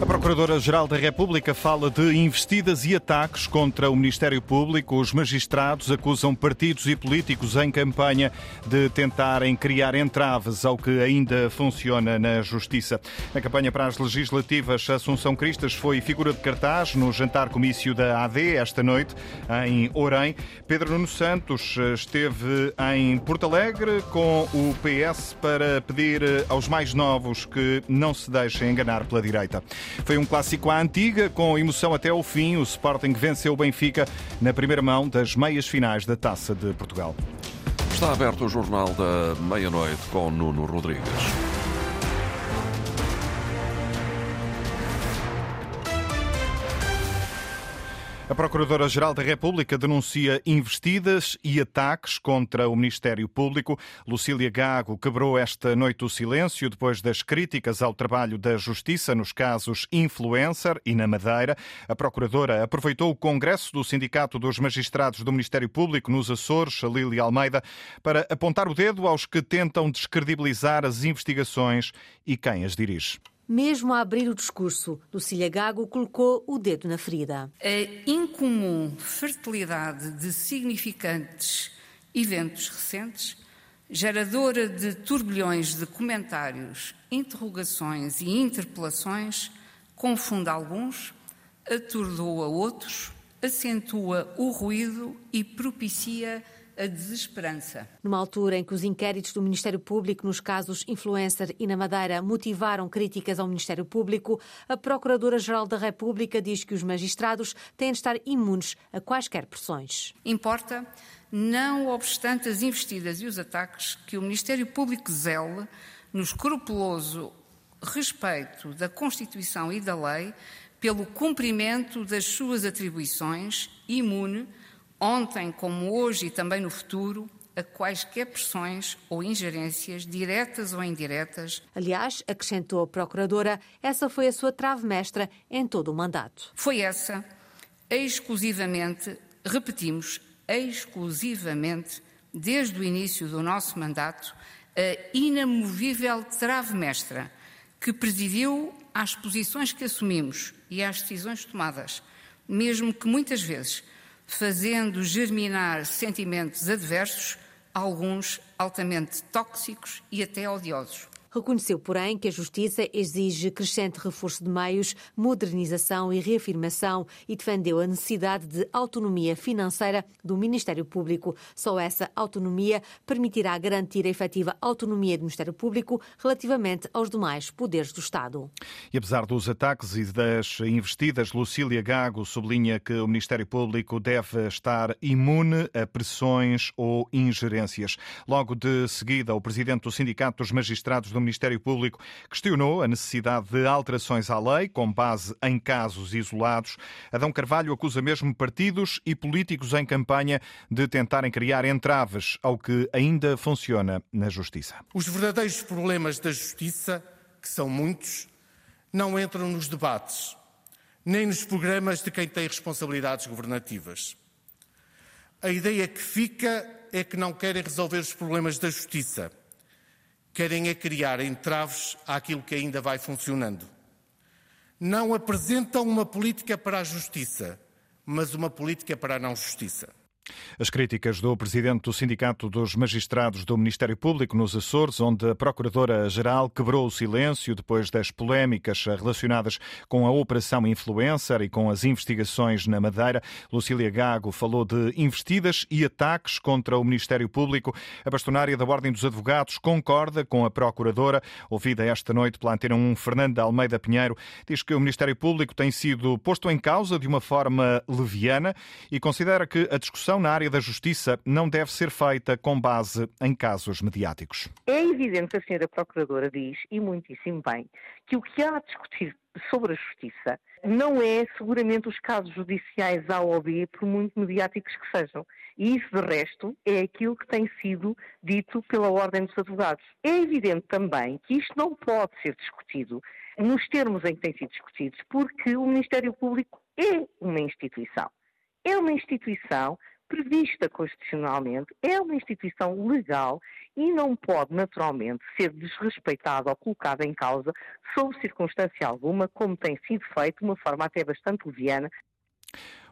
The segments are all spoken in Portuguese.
A Procuradora-Geral da República fala de investidas e ataques contra o Ministério Público. Os magistrados acusam partidos e políticos em campanha de tentarem criar entraves ao que ainda funciona na Justiça. Na campanha para as legislativas, Assunção Cristas foi figura de cartaz no jantar comício da AD esta noite em Orem. Pedro Nuno Santos esteve em Porto Alegre com o PS para pedir aos mais novos que não se deixem enganar pela direita. Foi um clássico à antiga, com emoção até ao fim. O Sporting venceu o Benfica na primeira mão das meias finais da Taça de Portugal. Está aberto o Jornal da Meia-Noite com Nuno Rodrigues. A Procuradora-Geral da República denuncia investidas e ataques contra o Ministério Público. Lucília Gago quebrou esta noite o silêncio depois das críticas ao trabalho da Justiça nos casos Influencer e na Madeira. A Procuradora aproveitou o Congresso do Sindicato dos Magistrados do Ministério Público nos Açores, Lília Almeida, para apontar o dedo aos que tentam descredibilizar as investigações e quem as dirige. Mesmo a abrir o discurso, Lucília Gago colocou o dedo na ferida. A incomum fertilidade de significantes eventos recentes, geradora de turbilhões de comentários, interrogações e interpelações, confunde alguns, atordoa outros, acentua o ruído e propicia a desesperança. Numa altura em que os inquéritos do Ministério Público nos casos Influencer e na Madeira motivaram críticas ao Ministério Público, a Procuradora-Geral da República diz que os magistrados têm de estar imunes a quaisquer pressões. Importa, não obstante as investidas e os ataques, que o Ministério Público zele no escrupuloso respeito da Constituição e da lei pelo cumprimento das suas atribuições, imune ontem como hoje e também no futuro, a quaisquer pressões ou ingerências, diretas ou indiretas. Aliás, acrescentou a Procuradora, essa foi a sua trave mestra em todo o mandato. Foi essa, exclusivamente, repetimos, exclusivamente, desde o início do nosso mandato, a inamovível trave mestra que presidiu às posições que assumimos e às decisões tomadas, mesmo que muitas vezes fazendo germinar sentimentos adversos, alguns altamente tóxicos e até odiosos. Reconheceu, porém, que a Justiça exige crescente reforço de meios, modernização e reafirmação e defendeu a necessidade de autonomia financeira do Ministério Público. Só essa autonomia permitirá garantir a efetiva autonomia do Ministério Público relativamente aos demais poderes do Estado. E apesar dos ataques e das investidas, Lucília Gago sublinha que o Ministério Público deve estar imune a pressões ou ingerências. Logo de seguida, o presidente do Sindicato dos Magistrados do Ministério Público questionou a necessidade de alterações à lei com base em casos isolados. Adão Carvalho acusa mesmo partidos e políticos em campanha de tentarem criar entraves ao que ainda funciona na Justiça. Os verdadeiros problemas da Justiça, que são muitos, não entram nos debates, nem nos programas de quem tem responsabilidades governativas. A ideia que fica é que não querem resolver os problemas da Justiça querem é criar entraves àquilo que ainda vai funcionando. Não apresentam uma política para a justiça, mas uma política para a não justiça. As críticas do presidente do Sindicato dos Magistrados do Ministério Público nos Açores, onde a Procuradora-Geral quebrou o silêncio depois das polémicas relacionadas com a Operação Influencer e com as investigações na Madeira. Lucília Gago falou de investidas e ataques contra o Ministério Público. A bastonária da Ordem dos Advogados concorda com a Procuradora. Ouvida esta noite pela Antena 1, Fernanda Almeida Pinheiro, diz que o Ministério Público tem sido posto em causa de uma forma leviana e considera que a discussão na área da justiça não deve ser feita com base em casos mediáticos. É evidente que a senhora Procuradora diz, e muitíssimo bem, que o que há a discutir sobre a justiça não é seguramente os casos judiciais A ou B, por muito mediáticos que sejam. E isso, de resto, é aquilo que tem sido dito pela Ordem dos Advogados. É evidente também que isto não pode ser discutido nos termos em que tem sido discutido, porque o Ministério Público é uma instituição. É uma instituição prevista constitucionalmente, é uma instituição legal e não pode, naturalmente, ser desrespeitada ou colocada em causa sob circunstância alguma, como tem sido feito de uma forma até bastante leviana.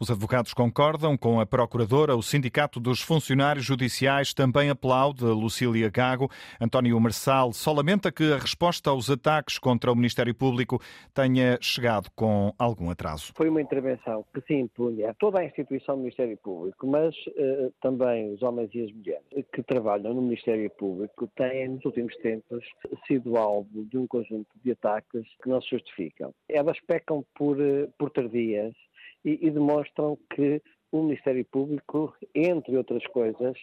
Os advogados concordam com a Procuradora. O Sindicato dos Funcionários Judiciais também aplaude Lucília Gago. António Marçal só lamenta que a resposta aos ataques contra o Ministério Público tenha chegado com algum atraso. Foi uma intervenção que se impunha a toda a instituição do Ministério Público, mas uh, também os homens e as mulheres que trabalham no Ministério Público têm, nos últimos tempos, sido alvo de um conjunto de ataques que não se justificam. Elas pecam por, uh, por tardias e, e demonstram que o Ministério Público, entre outras coisas,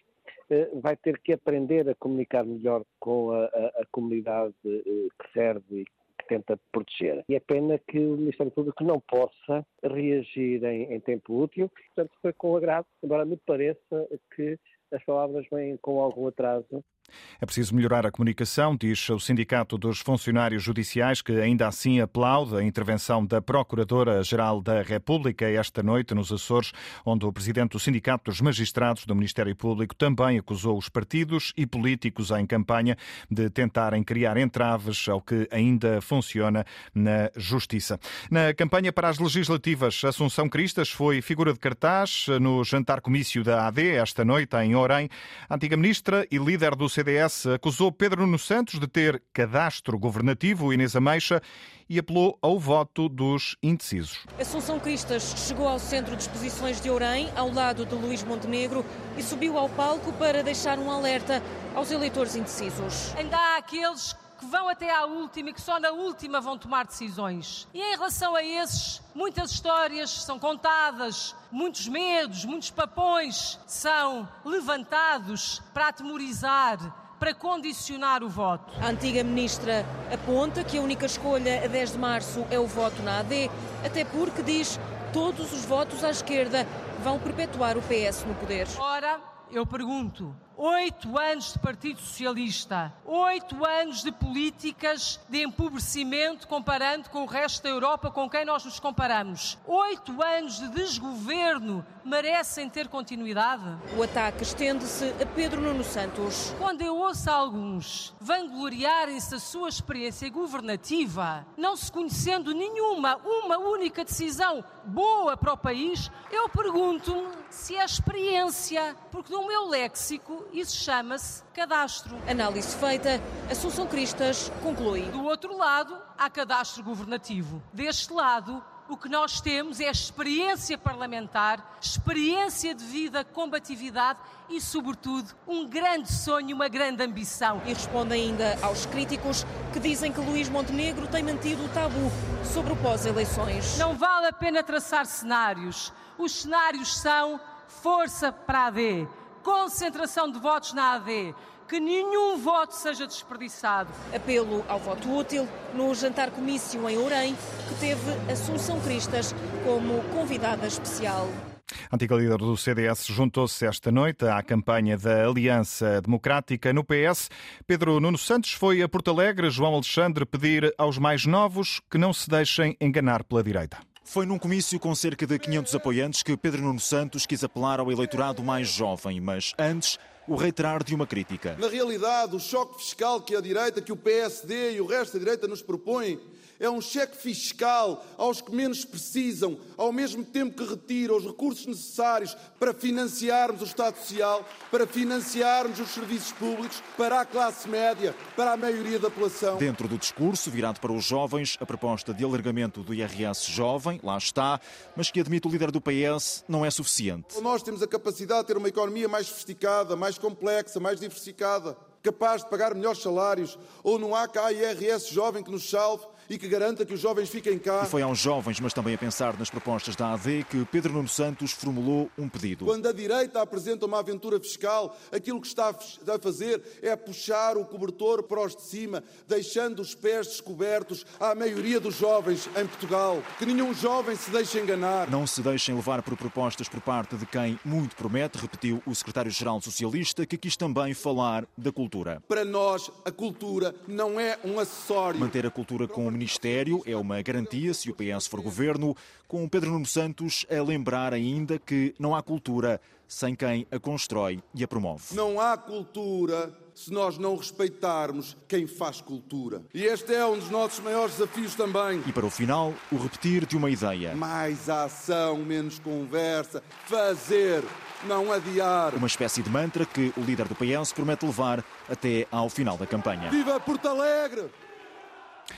eh, vai ter que aprender a comunicar melhor com a, a, a comunidade eh, que serve e que tenta proteger. E é pena que o Ministério Público não possa reagir em, em tempo útil. Portanto, foi com agrado, embora me pareça que as palavras vêm com algum atraso é preciso melhorar a comunicação, diz o Sindicato dos Funcionários Judiciais, que ainda assim aplaude a intervenção da Procuradora-Geral da República esta noite nos Açores, onde o presidente do Sindicato dos Magistrados do Ministério Público também acusou os partidos e políticos em campanha de tentarem criar entraves ao que ainda funciona na Justiça. Na campanha para as legislativas, Assunção Cristas foi figura de cartaz no jantar comício da AD esta noite em Orem. A antiga ministra e líder do CDS acusou Pedro Nuno Santos de ter cadastro governativo, Inês Ameixa, e apelou ao voto dos indecisos. Assunção Cristas chegou ao centro de exposições de Ourém, ao lado de Luís Montenegro, e subiu ao palco para deixar um alerta aos eleitores indecisos. Ainda há aqueles que vão até à última e que só na última vão tomar decisões. E em relação a esses, muitas histórias são contadas, muitos medos, muitos papões são levantados para atemorizar, para condicionar o voto. A antiga ministra aponta que a única escolha a 10 de março é o voto na AD, até porque diz todos os votos à esquerda vão perpetuar o PS no poder. Ora, eu pergunto, Oito anos de Partido Socialista, oito anos de políticas de empobrecimento comparando com o resto da Europa com quem nós nos comparamos. Oito anos de desgoverno merecem ter continuidade? O ataque estende-se a Pedro Nuno Santos. Quando eu ouço alguns vangloriarem-se da sua experiência governativa, não se conhecendo nenhuma, uma única decisão boa para o país, eu pergunto-me se é experiência, porque no meu léxico isso chama-se cadastro. Análise feita, Assunção Cristas conclui. Do outro lado, há cadastro governativo. Deste lado, o que nós temos é experiência parlamentar, experiência de vida, combatividade e, sobretudo, um grande sonho, uma grande ambição. E responde ainda aos críticos que dizem que Luís Montenegro tem mantido o tabu sobre o pós-eleições. Não vale a pena traçar cenários. Os cenários são força para a AD, concentração de votos na AD, que nenhum voto seja desperdiçado. Apelo ao voto útil no jantar comício em Ourém, que teve Assunção Cristas como convidada especial. A antiga líder do CDS juntou-se esta noite à campanha da Aliança Democrática no PS. Pedro Nuno Santos foi a Porto Alegre, João Alexandre, pedir aos mais novos que não se deixem enganar pela direita. Foi num comício com cerca de 500 apoiantes que Pedro Nuno Santos quis apelar ao eleitorado mais jovem, mas antes o reiterar de uma crítica. Na realidade, o choque fiscal que a direita, que o PSD e o resto da direita nos propõem é um cheque fiscal aos que menos precisam, ao mesmo tempo que retira os recursos necessários para financiarmos o Estado Social, para financiarmos os serviços públicos, para a classe média, para a maioria da população. Dentro do discurso virado para os jovens, a proposta de alargamento do IRS jovem, lá está, mas que admite o líder do PS, não é suficiente. Nós temos a capacidade de ter uma economia mais sofisticada, mais complexa, mais diversificada, capaz de pagar melhores salários, ou não há cá IRS jovem que nos salve e que garanta que os jovens fiquem cá. E foi aos jovens, mas também a pensar nas propostas da AD, que Pedro Nuno Santos formulou um pedido. Quando a direita apresenta uma aventura fiscal, aquilo que está a fazer é puxar o cobertor para os de cima, deixando os pés descobertos à maioria dos jovens em Portugal. Que nenhum jovem se deixe enganar. Não se deixem levar por propostas por parte de quem muito promete, repetiu o secretário-geral socialista, que quis também falar da cultura. Para nós, a cultura não é um acessório. Manter a cultura com Ministério é uma garantia se o PS for governo, com Pedro Nuno Santos a lembrar ainda que não há cultura sem quem a constrói e a promove. Não há cultura se nós não respeitarmos quem faz cultura. E este é um dos nossos maiores desafios também. E para o final, o repetir de uma ideia. Mais ação, menos conversa. Fazer, não adiar. Uma espécie de mantra que o líder do PS promete levar até ao final da campanha. Viva Porto Alegre!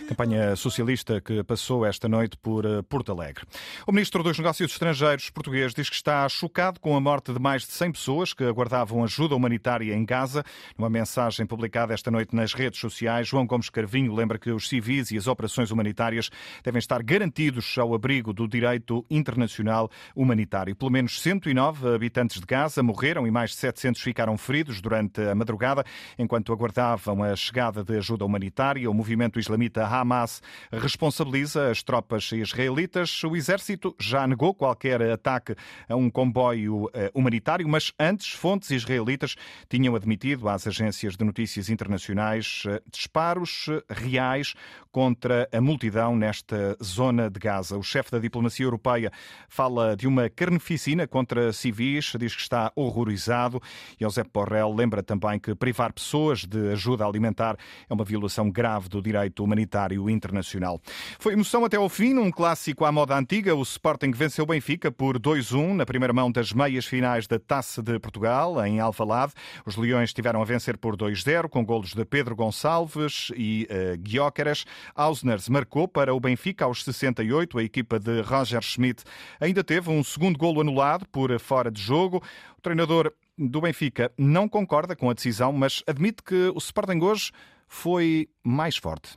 Campanha socialista que passou esta noite por eh, Porto Alegre. O ministro dos Negócios Estrangeiros português diz que está chocado com a morte de mais de 100 pessoas que aguardavam ajuda humanitária em Gaza. Numa mensagem publicada esta noite nas redes sociais, João Gomes Carvinho lembra que os civis e as operações humanitárias devem estar garantidos ao abrigo do direito internacional humanitário. Pelo menos 109 habitantes de Gaza morreram e mais de 700 ficaram feridos durante a madrugada enquanto aguardavam a chegada de ajuda humanitária. O movimento islamita Hamas responsabiliza as tropas israelitas. O exército já negou qualquer ataque a um comboio eh, humanitário, mas antes fontes israelitas tinham admitido às agências de notícias internacionais eh, disparos eh, reais contra a multidão nesta zona de Gaza. O chefe da diplomacia europeia fala de uma carneficina contra civis, diz que está horrorizado. José Borrell lembra também que privar pessoas de ajuda alimentar é uma violação grave do direito humanitário internacional. Foi emoção até ao fim, num clássico à moda antiga. O Sporting venceu o Benfica por 2-1 na primeira mão das meias finais da Taça de Portugal, em Alvalade. Os Leões tiveram a vencer por 2-0, com golos de Pedro Gonçalves e uh, Guiócaras. Ausners marcou para o Benfica aos 68. A equipa de Roger Schmidt ainda teve um segundo golo anulado por fora de jogo. O treinador do Benfica não concorda com a decisão, mas admite que o Sporting hoje foi mais forte.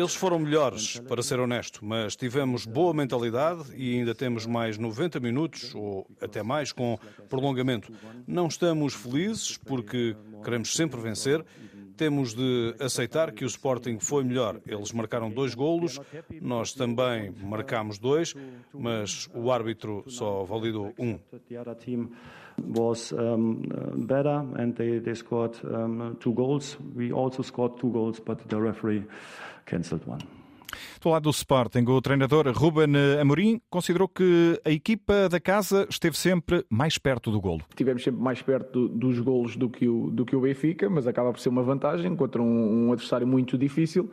Eles foram melhores, para ser honesto, mas tivemos boa mentalidade e ainda temos mais 90 minutos ou até mais com prolongamento. Não estamos felizes porque queremos sempre vencer. Temos de aceitar que o Sporting foi melhor. Eles marcaram dois golos, nós também marcámos dois, mas o árbitro só validou um was um, better and they, they scored um, two goals. We also scored two goals, but the referee cancelled one. Do lado do Sporting, o treinador Ruben Amorim considerou que a equipa da casa esteve sempre mais perto do golo. Estivemos sempre mais perto do, dos golos do que, o, do que o Benfica, mas acaba por ser uma vantagem contra um, um adversário muito difícil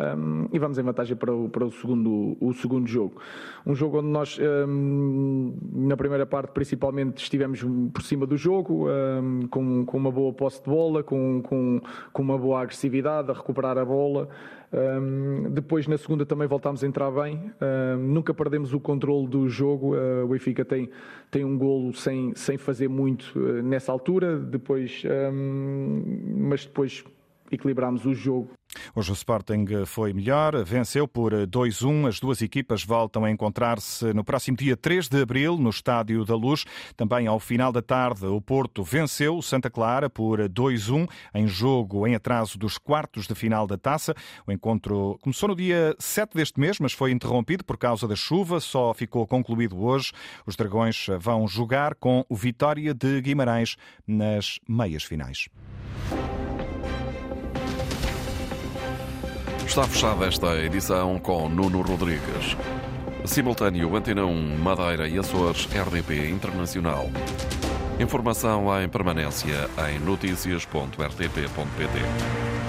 um, e vamos em vantagem para o, para o, segundo, o segundo jogo. Um jogo onde nós, um, na primeira parte, principalmente, estivemos por cima do jogo, um, com, com uma boa posse de bola, com, com, com uma boa agressividade, a recuperar a bola. Um, depois, na segunda, também voltámos a entrar bem. Um, nunca perdemos o controle do jogo. Uh, o Benfica tem, tem um golo sem, sem fazer muito uh, nessa altura. Depois, um, mas depois equilibramos o jogo. Hoje o Sporting foi melhor, venceu por 2-1. As duas equipas voltam a encontrar-se no próximo dia 3 de abril, no Estádio da Luz. Também ao final da tarde, o Porto venceu o Santa Clara por 2-1, em jogo em atraso dos quartos de final da taça. O encontro começou no dia 7 deste mês, mas foi interrompido por causa da chuva, só ficou concluído hoje. Os Dragões vão jogar com o Vitória de Guimarães nas meias finais. Está fechada esta edição com Nuno Rodrigues. Simultâneo Antena 1, Madeira e Açores, RDP Internacional. Informação em permanência em notícias.rtp.pt.